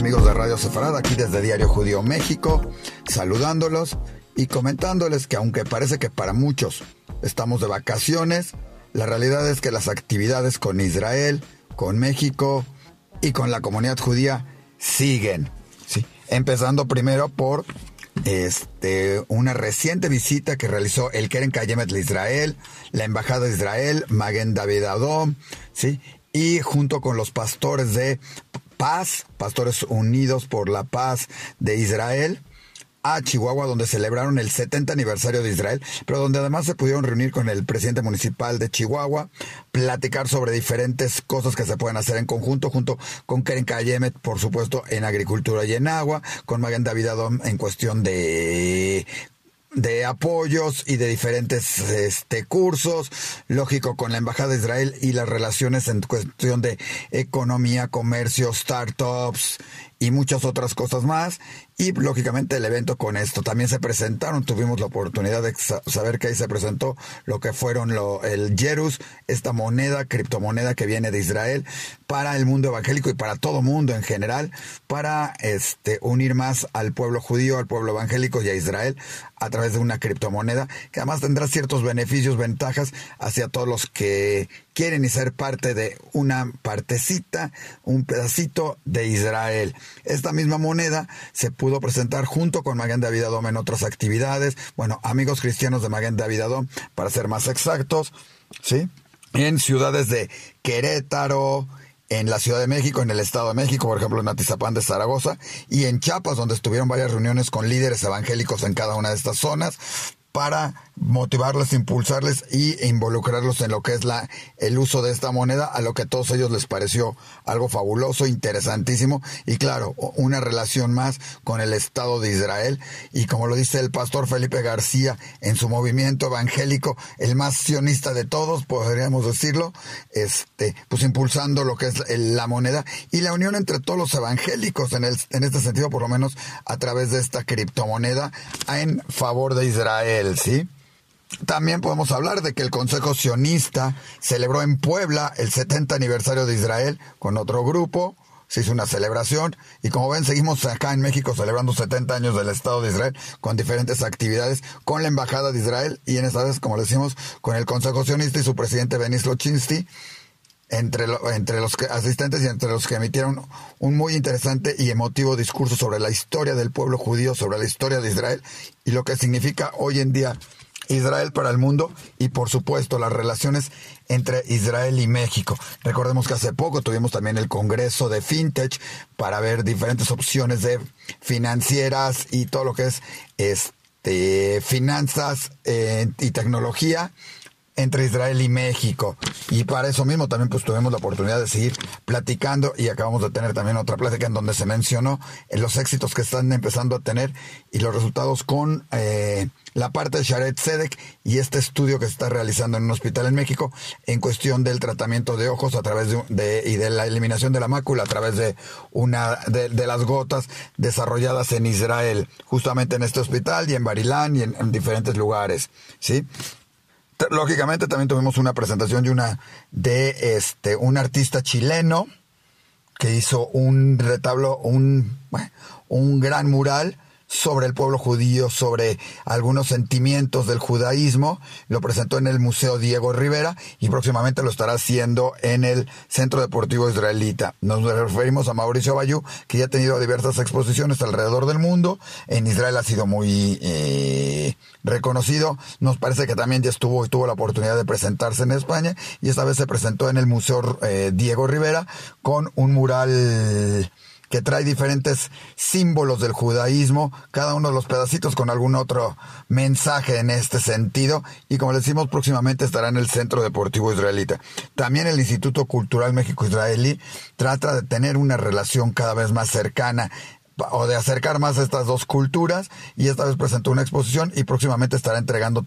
amigos de Radio Sefarad, aquí desde Diario Judío México, saludándolos y comentándoles que aunque parece que para muchos estamos de vacaciones, la realidad es que las actividades con Israel, con México y con la comunidad judía siguen. ¿sí? Empezando primero por este, una reciente visita que realizó el Keren Kayemet de Israel, la Embajada de Israel, Magen David Adom, ¿sí? y junto con los pastores de Paz, Pastores Unidos por la Paz de Israel, a Chihuahua, donde celebraron el 70 aniversario de Israel, pero donde además se pudieron reunir con el presidente municipal de Chihuahua, platicar sobre diferentes cosas que se pueden hacer en conjunto, junto con Keren Kayemet, por supuesto, en agricultura y en agua, con Magan David Adom en cuestión de de apoyos y de diferentes este, cursos, lógico con la Embajada de Israel y las relaciones en cuestión de economía, comercio, startups y muchas otras cosas más. Y lógicamente el evento con esto también se presentaron, tuvimos la oportunidad de saber que ahí se presentó lo que fueron lo, el Jerus, esta moneda, criptomoneda que viene de Israel para el mundo evangélico y para todo mundo en general, para este unir más al pueblo judío, al pueblo evangélico y a Israel a través de una criptomoneda que además tendrá ciertos beneficios, ventajas hacia todos los que quieren y ser parte de una partecita, un pedacito de Israel. Esta misma moneda se pudo presentar junto con Maguen David Adom en otras actividades. Bueno, amigos cristianos de Maguen David Adom, para ser más exactos, ¿sí? En ciudades de Querétaro, en la Ciudad de México, en el Estado de México, por ejemplo en Atizapán de Zaragoza, y en Chiapas, donde estuvieron varias reuniones con líderes evangélicos en cada una de estas zonas, para motivarles, impulsarles y involucrarlos en lo que es la el uso de esta moneda, a lo que a todos ellos les pareció algo fabuloso, interesantísimo y claro, una relación más con el Estado de Israel. Y como lo dice el pastor Felipe García en su movimiento evangélico, el más sionista de todos, podríamos decirlo, este, pues impulsando lo que es la moneda y la unión entre todos los evangélicos en, el, en este sentido, por lo menos a través de esta criptomoneda en favor de Israel, También podemos hablar de que el Consejo Sionista celebró en Puebla el 70 aniversario de Israel con otro grupo. Se hizo una celebración y como ven seguimos acá en México celebrando 70 años del Estado de Israel con diferentes actividades con la Embajada de Israel y en esta vez, como le decimos, con el Consejo Sionista y su presidente Benis Lochinsti entre, entre los asistentes y entre los que emitieron un muy interesante y emotivo discurso sobre la historia del pueblo judío, sobre la historia de Israel y lo que significa hoy en día Israel para el mundo y por supuesto las relaciones entre Israel y México. Recordemos que hace poco tuvimos también el Congreso de FinTech para ver diferentes opciones de financieras y todo lo que es este finanzas eh, y tecnología entre Israel y México. Y para eso mismo también pues tuvimos la oportunidad de seguir platicando y acabamos de tener también otra plática en donde se mencionó eh, los éxitos que están empezando a tener y los resultados con eh, la parte de Sharet Sedek y este estudio que se está realizando en un hospital en México en cuestión del tratamiento de ojos a través de, y de la eliminación de la mácula a través de una de, las gotas desarrolladas en Israel, justamente en este hospital y en Barilán y en, en diferentes lugares, ¿sí? Lógicamente también tuvimos una presentación de una de este un artista chileno que hizo un retablo, un, un gran mural sobre el pueblo judío, sobre algunos sentimientos del judaísmo. Lo presentó en el Museo Diego Rivera y próximamente lo estará haciendo en el Centro Deportivo Israelita. Nos referimos a Mauricio Bayú, que ya ha tenido diversas exposiciones alrededor del mundo. En Israel ha sido muy eh, reconocido. Nos parece que también ya estuvo y tuvo la oportunidad de presentarse en España y esta vez se presentó en el Museo eh, Diego Rivera con un mural que trae diferentes símbolos del judaísmo, cada uno de los pedacitos con algún otro mensaje en este sentido, y como le decimos, próximamente estará en el Centro Deportivo Israelita. También el Instituto Cultural México-Israelí trata de tener una relación cada vez más cercana o de acercar más estas dos culturas y esta vez presentó una exposición y próximamente estará entregando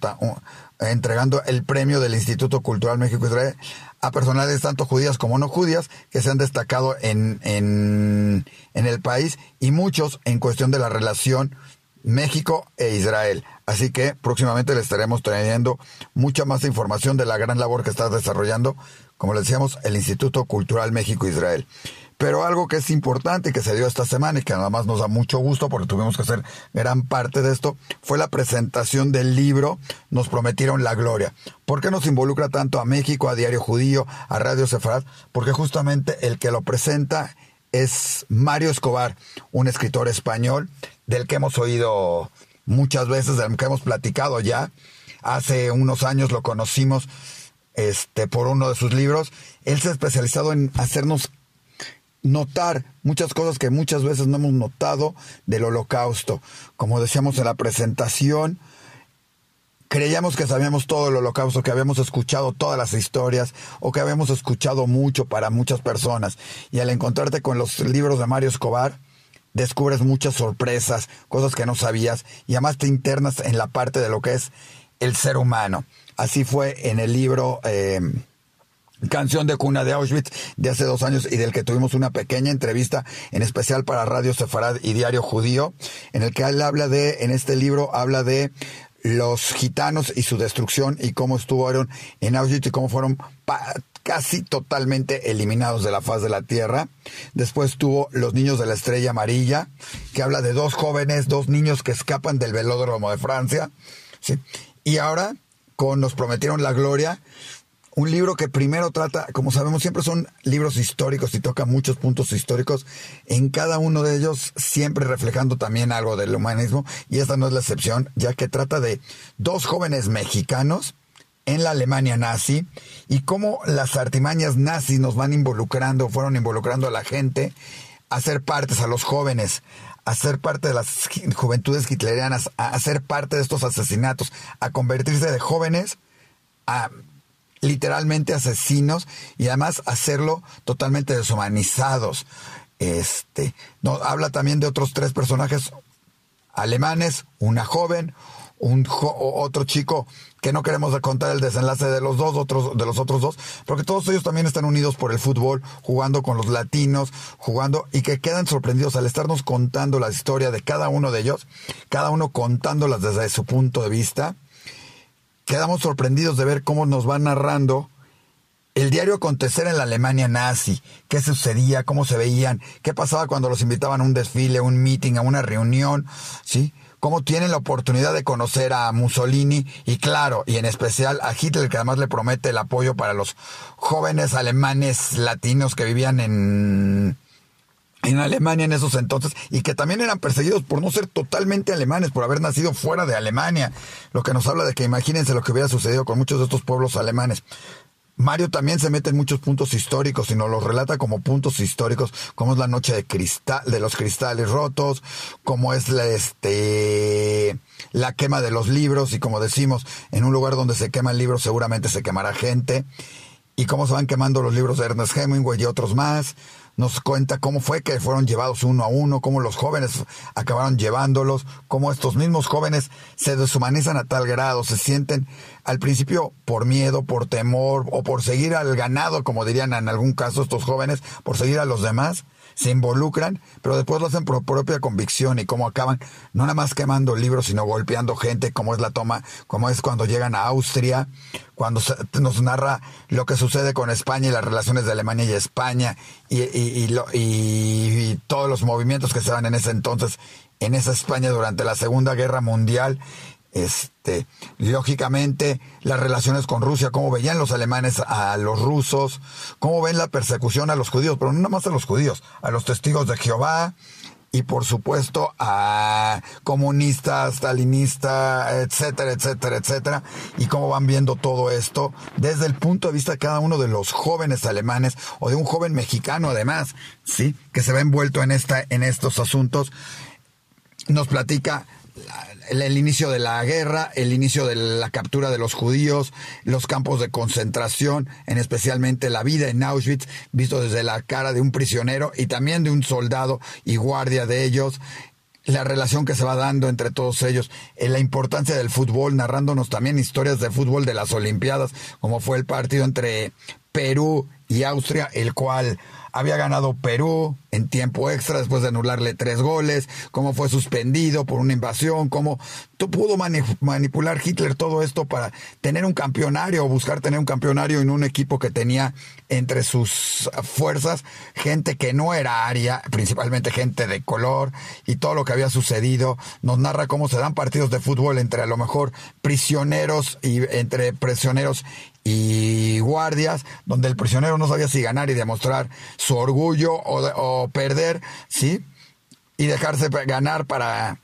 entregando el premio del Instituto Cultural México Israel a personalidades tanto judías como no judías que se han destacado en, en, en el país y muchos en cuestión de la relación México e Israel. Así que próximamente le estaremos trayendo mucha más información de la gran labor que está desarrollando, como le decíamos, el Instituto Cultural México-Israel. Pero algo que es importante y que se dio esta semana y que nada más nos da mucho gusto porque tuvimos que hacer gran parte de esto fue la presentación del libro Nos prometieron la gloria. ¿Por qué nos involucra tanto a México, a Diario Judío, a Radio Sefarad? Porque justamente el que lo presenta es Mario Escobar, un escritor español del que hemos oído muchas veces, del que hemos platicado ya. Hace unos años lo conocimos este, por uno de sus libros. Él se ha especializado en hacernos notar muchas cosas que muchas veces no hemos notado del holocausto. Como decíamos en la presentación, creíamos que sabíamos todo el holocausto, que habíamos escuchado todas las historias o que habíamos escuchado mucho para muchas personas. Y al encontrarte con los libros de Mario Escobar, descubres muchas sorpresas, cosas que no sabías y además te internas en la parte de lo que es el ser humano. Así fue en el libro eh, Canción de Cuna de Auschwitz de hace dos años y del que tuvimos una pequeña entrevista en especial para Radio Sefarad y Diario Judío, en el que él habla de, en este libro habla de los gitanos y su destrucción y cómo estuvieron en Auschwitz y cómo fueron casi totalmente eliminados de la faz de la tierra. Después tuvo Los Niños de la Estrella Amarilla, que habla de dos jóvenes, dos niños que escapan del velódromo de Francia. Y ahora, con Nos Prometieron la Gloria, un libro que primero trata, como sabemos, siempre son libros históricos y toca muchos puntos históricos, en cada uno de ellos siempre reflejando también algo del humanismo, y esta no es la excepción, ya que trata de dos jóvenes mexicanos en la Alemania nazi y cómo las artimañas nazis nos van involucrando, fueron involucrando a la gente a ser partes, a los jóvenes, a ser parte de las juventudes hitlerianas, a ser parte de estos asesinatos, a convertirse de jóvenes a literalmente asesinos y además hacerlo totalmente deshumanizados. Este, no, habla también de otros tres personajes alemanes, una joven, un otro chico que no queremos contar el desenlace de los dos otros de los otros dos porque todos ellos también están unidos por el fútbol jugando con los latinos jugando y que quedan sorprendidos al estarnos contando la historia de cada uno de ellos cada uno contándolas desde su punto de vista quedamos sorprendidos de ver cómo nos va narrando el diario acontecer en la Alemania nazi, qué sucedía, cómo se veían, qué pasaba cuando los invitaban a un desfile, a un meeting, a una reunión, ¿sí? Cómo tienen la oportunidad de conocer a Mussolini y claro, y en especial a Hitler, que además le promete el apoyo para los jóvenes alemanes latinos que vivían en en Alemania en esos entonces y que también eran perseguidos por no ser totalmente alemanes, por haber nacido fuera de Alemania, lo que nos habla de que imagínense lo que hubiera sucedido con muchos de estos pueblos alemanes. Mario también se mete en muchos puntos históricos y nos los relata como puntos históricos, como es la noche de cristal, de los cristales rotos, como es la, este, la quema de los libros y como decimos, en un lugar donde se queman libros seguramente se quemará gente y cómo se van quemando los libros de Ernest Hemingway y otros más nos cuenta cómo fue que fueron llevados uno a uno, cómo los jóvenes acabaron llevándolos, cómo estos mismos jóvenes se deshumanizan a tal grado, se sienten al principio por miedo, por temor o por seguir al ganado, como dirían en algún caso estos jóvenes, por seguir a los demás, se involucran, pero después lo hacen por propia convicción y cómo acaban no nada más quemando libros, sino golpeando gente, como es la toma, como es cuando llegan a Austria, cuando nos narra lo que sucede con España y las relaciones de Alemania y España y, y todos los movimientos que se dan en ese entonces en esa España durante la Segunda Guerra Mundial este, lógicamente, las relaciones con Rusia, cómo veían los alemanes a los rusos, cómo ven la persecución a los judíos, pero no más a los judíos, a los testigos de Jehová y por supuesto a comunistas, stalinistas, etcétera, etcétera, etcétera, y cómo van viendo todo esto desde el punto de vista de cada uno de los jóvenes alemanes o de un joven mexicano además, sí, que se ve envuelto en esta, en estos asuntos. Nos platica el, inicio de la guerra, el inicio de la captura de los judíos, los campos de concentración, en especialmente la vida en Auschwitz, visto desde la cara de un prisionero y también de un soldado y guardia de ellos, la relación que se va dando entre todos ellos, en la importancia del fútbol, narrándonos también historias de fútbol de las Olimpiadas, como fue el partido entre Perú y Austria, el cual había ganado Perú en tiempo extra después de anularle tres goles, cómo fue suspendido por una invasión, cómo pudo manipular Hitler todo esto para tener un campeonario o buscar tener un campeonario en un equipo que tenía entre sus fuerzas gente que no era aria, principalmente gente de color y todo lo que había sucedido. Nos narra cómo se dan partidos de fútbol entre a lo mejor prisioneros y entre prisioneros y guardias, donde el prisionero no sabía si ganar y demostrar su orgullo o, perder, ¿sí? Y dejarse ganar para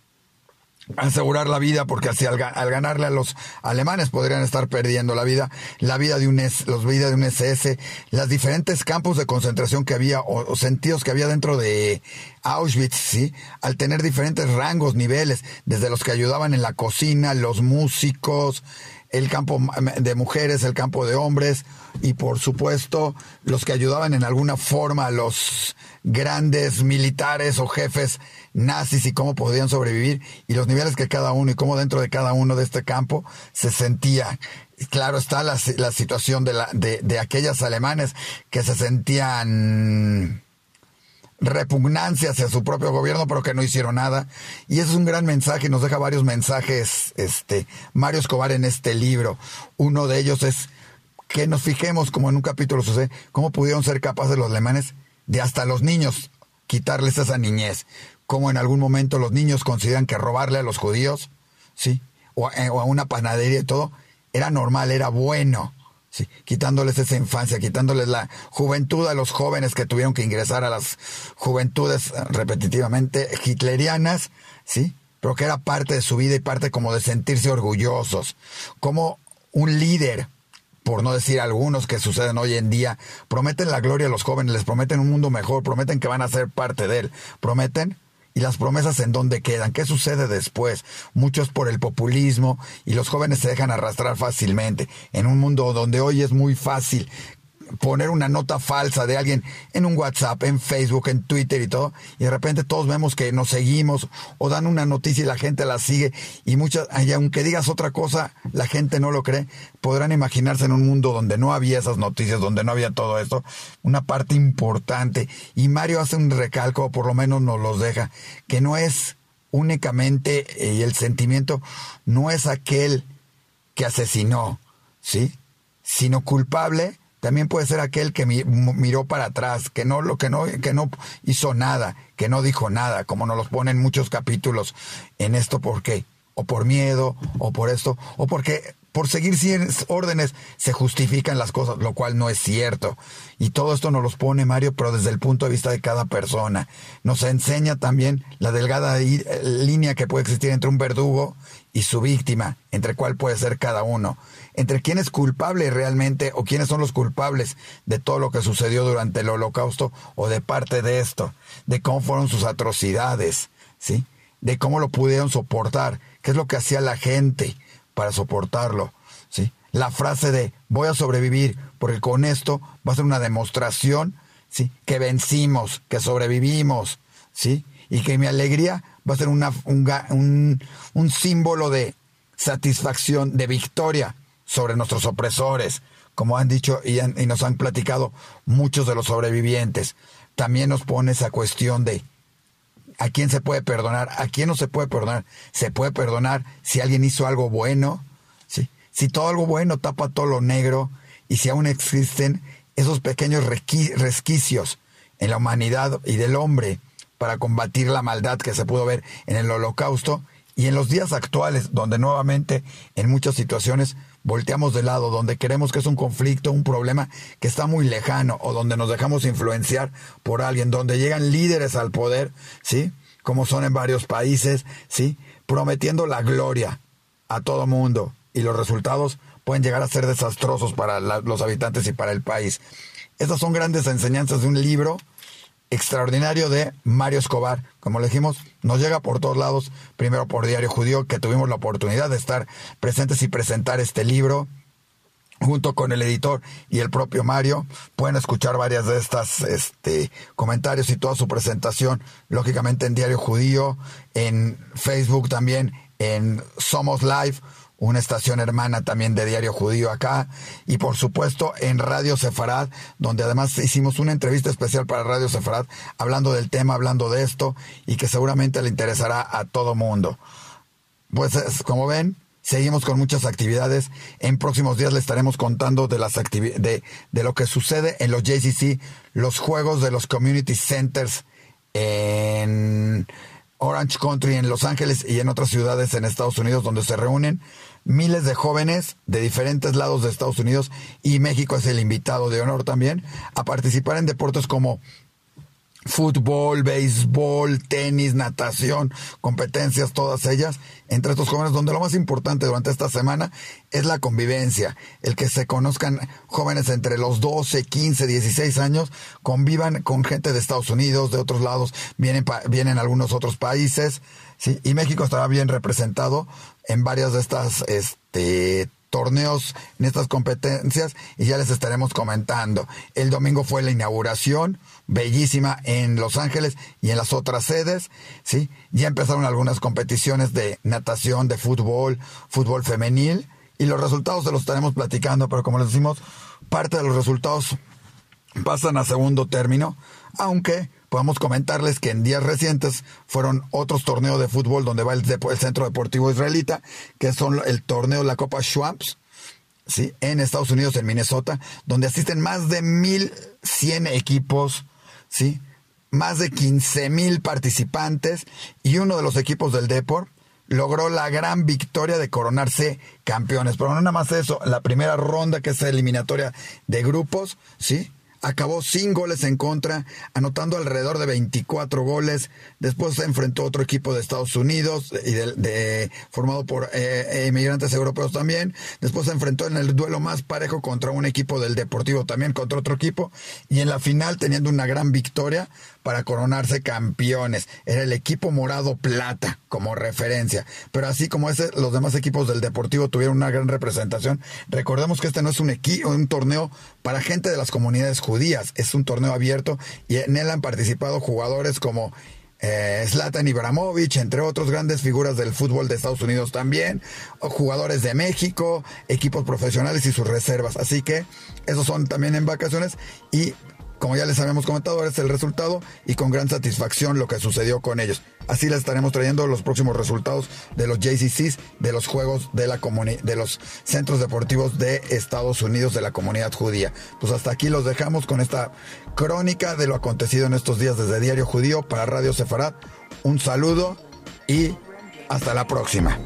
asegurar la vida, porque así al, ganarle a los alemanes podrían estar perdiendo la vida, la vida de un los vida de un SS, las diferentes campos de concentración que había o, sentidos que había dentro de Auschwitz, sí, al tener diferentes rangos, niveles, desde los que ayudaban en la cocina, los músicos, el campo de mujeres, el campo de hombres y por supuesto los que ayudaban en alguna forma a los grandes militares o jefes nazis y cómo podían sobrevivir y los niveles que cada uno y cómo dentro de cada uno de este campo se sentía. Claro está la, la situación de, la, de, de aquellas alemanes que se sentían repugnancia hacia su propio gobierno, pero que no hicieron nada. Y ese es un gran mensaje, nos deja varios mensajes, este, Mario Escobar en este libro. Uno de ellos es que nos fijemos, como en un capítulo sucede, cómo pudieron ser capaces los alemanes de hasta los niños quitarles esa niñez. Como en algún momento los niños consideran que robarle a los judíos, ¿sí? O, eh, o a una panadería y todo, era normal, era bueno. Sí, quitándoles esa infancia, quitándoles la juventud a los jóvenes que tuvieron que ingresar a las juventudes eh, repetitivamente hitlerianas, ¿sí? Pero que era parte de su vida y parte como de sentirse orgullosos. Como un líder, por no decir algunos que suceden hoy en día, prometen la gloria a los jóvenes, les prometen un mundo mejor, prometen que van a ser parte de él, prometen ¿Y las promesas en dónde quedan? ¿Qué sucede después? Muchos por el populismo y los jóvenes se dejan arrastrar fácilmente. En un mundo donde hoy es muy fácil poner una nota falsa de alguien en un WhatsApp, en Facebook, en Twitter y todo, y de repente todos vemos que nos seguimos o dan una noticia y la gente la sigue y muchas, y aunque digas otra cosa, la gente no lo cree, podrán imaginarse en un mundo donde no había esas noticias, donde no había todo esto, una parte importante. Y Mario hace un recalco, o por lo menos nos los deja, que no es únicamente, eh, y el sentimiento no es aquel que asesinó, ¿sí? Sino culpable también puede ser aquel que miró para atrás, que no lo que no que no hizo nada, que no dijo nada, como nos los ponen muchos capítulos en esto por qué, o por miedo, o por esto, o porque por seguir órdenes se justifican las cosas, lo cual no es cierto. Y todo esto nos los pone Mario, pero desde el punto de vista de cada persona. Nos enseña también la delgada línea que puede existir entre un verdugo y su víctima, entre cuál puede ser cada uno entre quién es culpable realmente o quiénes son los culpables de todo lo que sucedió durante el holocausto o de parte de esto, de cómo fueron sus atrocidades, ¿sí? De cómo lo pudieron soportar, qué es lo que hacía la gente para soportarlo, ¿sí? La frase de voy a sobrevivir porque con esto va a ser una demostración, ¿sí? Que vencimos, que sobrevivimos, ¿sí? Y que mi alegría va a ser una, un, un símbolo de satisfacción, de victoria, sobre nuestros opresores, como han dicho y, nos han platicado muchos de los sobrevivientes. También nos pone esa cuestión de a quién se puede perdonar, a quién no se puede perdonar. Se puede perdonar si alguien hizo algo bueno, ¿sí? si todo algo bueno tapa todo lo negro y si aún existen esos pequeños resquicios en la humanidad y del hombre para combatir la maldad que se pudo ver en el holocausto y en los días actuales, donde nuevamente en muchas situaciones volteamos de lado, donde queremos que es un conflicto, un problema que está muy lejano, o donde nos dejamos influenciar por alguien, donde llegan líderes al poder, ¿sí? Como son en varios países, ¿sí? Prometiendo la gloria a todo mundo. Y los resultados pueden llegar a ser desastrosos para los habitantes y para el país. Estas son grandes enseñanzas de un libro extraordinario de Mario Escobar. Como le dijimos, nos llega por todos lados, primero por Diario Judío, que tuvimos la oportunidad de estar presentes y presentar este libro junto con el editor y el propio Mario. Pueden escuchar varias de estas este, comentarios y toda su presentación, lógicamente en Diario Judío, en Facebook también, en Somos Live una estación hermana también de Diario Judío acá, y por supuesto en Radio Sefarad, donde además hicimos una entrevista especial para Radio Sefarad, hablando del tema, hablando de esto, y que seguramente le interesará a todo mundo. Pues como ven, seguimos con muchas actividades. En próximos días les estaremos contando de las de lo que sucede en los JCC, los juegos de los community centers en Orange Country en Los Ángeles y en otras ciudades en Estados Unidos donde se reúnen miles de jóvenes de diferentes lados de Estados Unidos y México es el invitado de honor también a participar en deportes como fútbol, béisbol, tenis, natación, competencias, todas ellas, entre estos jóvenes, donde lo más importante durante esta semana es la convivencia, el que se conozcan jóvenes entre los 12, 15, 16 años, convivan con gente de Estados Unidos, de otros lados, vienen, vienen algunos otros países, ¿sí? y México estará bien representado en varias de estas este, torneos en estas competencias y ya les estaremos comentando. El domingo fue la inauguración, bellísima en Los Ángeles y en las otras sedes, ¿sí? Ya empezaron algunas competiciones de natación, de fútbol, fútbol femenil y los resultados se los estaremos platicando, pero como les decimos, parte de los resultados pasan a segundo término, aunque podemos comentarles que en días recientes fueron otros torneos de fútbol donde va el, el Centro Deportivo Israelita, que son el torneo La Copa Schwabs, ¿sí? en Estados Unidos, en Minnesota, donde asisten más de 1.100 equipos, ¿sí? más de 15.000 participantes y uno de los equipos del Deport logró la gran victoria de coronarse campeones. Pero no nada más eso, la primera ronda que es eliminatoria de grupos, ¿sí? Acabó sin goles en contra, anotando alrededor de 24 goles. Después se enfrentó a otro equipo de Estados Unidos, y de, formado por eh, inmigrantes europeos también. Después se enfrentó en el duelo más parejo contra un equipo del Deportivo también, contra otro equipo. Y en la final teniendo una gran victoria para coronarse campeones. Era el equipo morado plata como referencia. Pero así como ese, los demás equipos del Deportivo tuvieron una gran representación. Recordemos que este no es un, equipo, un torneo para gente de las comunidades judías. Es un torneo abierto y en él han participado jugadores como eh, Zlatan Ibrahimovic, entre otros grandes figuras del fútbol de Estados Unidos también, jugadores de México, equipos profesionales y sus reservas. Así que esos son también en vacaciones y como ya les habíamos comentado, es el resultado y con gran satisfacción lo que sucedió con ellos. Así les estaremos trayendo los próximos resultados de los JCCs, de los juegos de la de los centros deportivos de Estados Unidos de la comunidad judía. Pues hasta aquí los dejamos con esta crónica de lo acontecido en estos días desde Diario Judío para Radio Sefarat. Un saludo y hasta la próxima.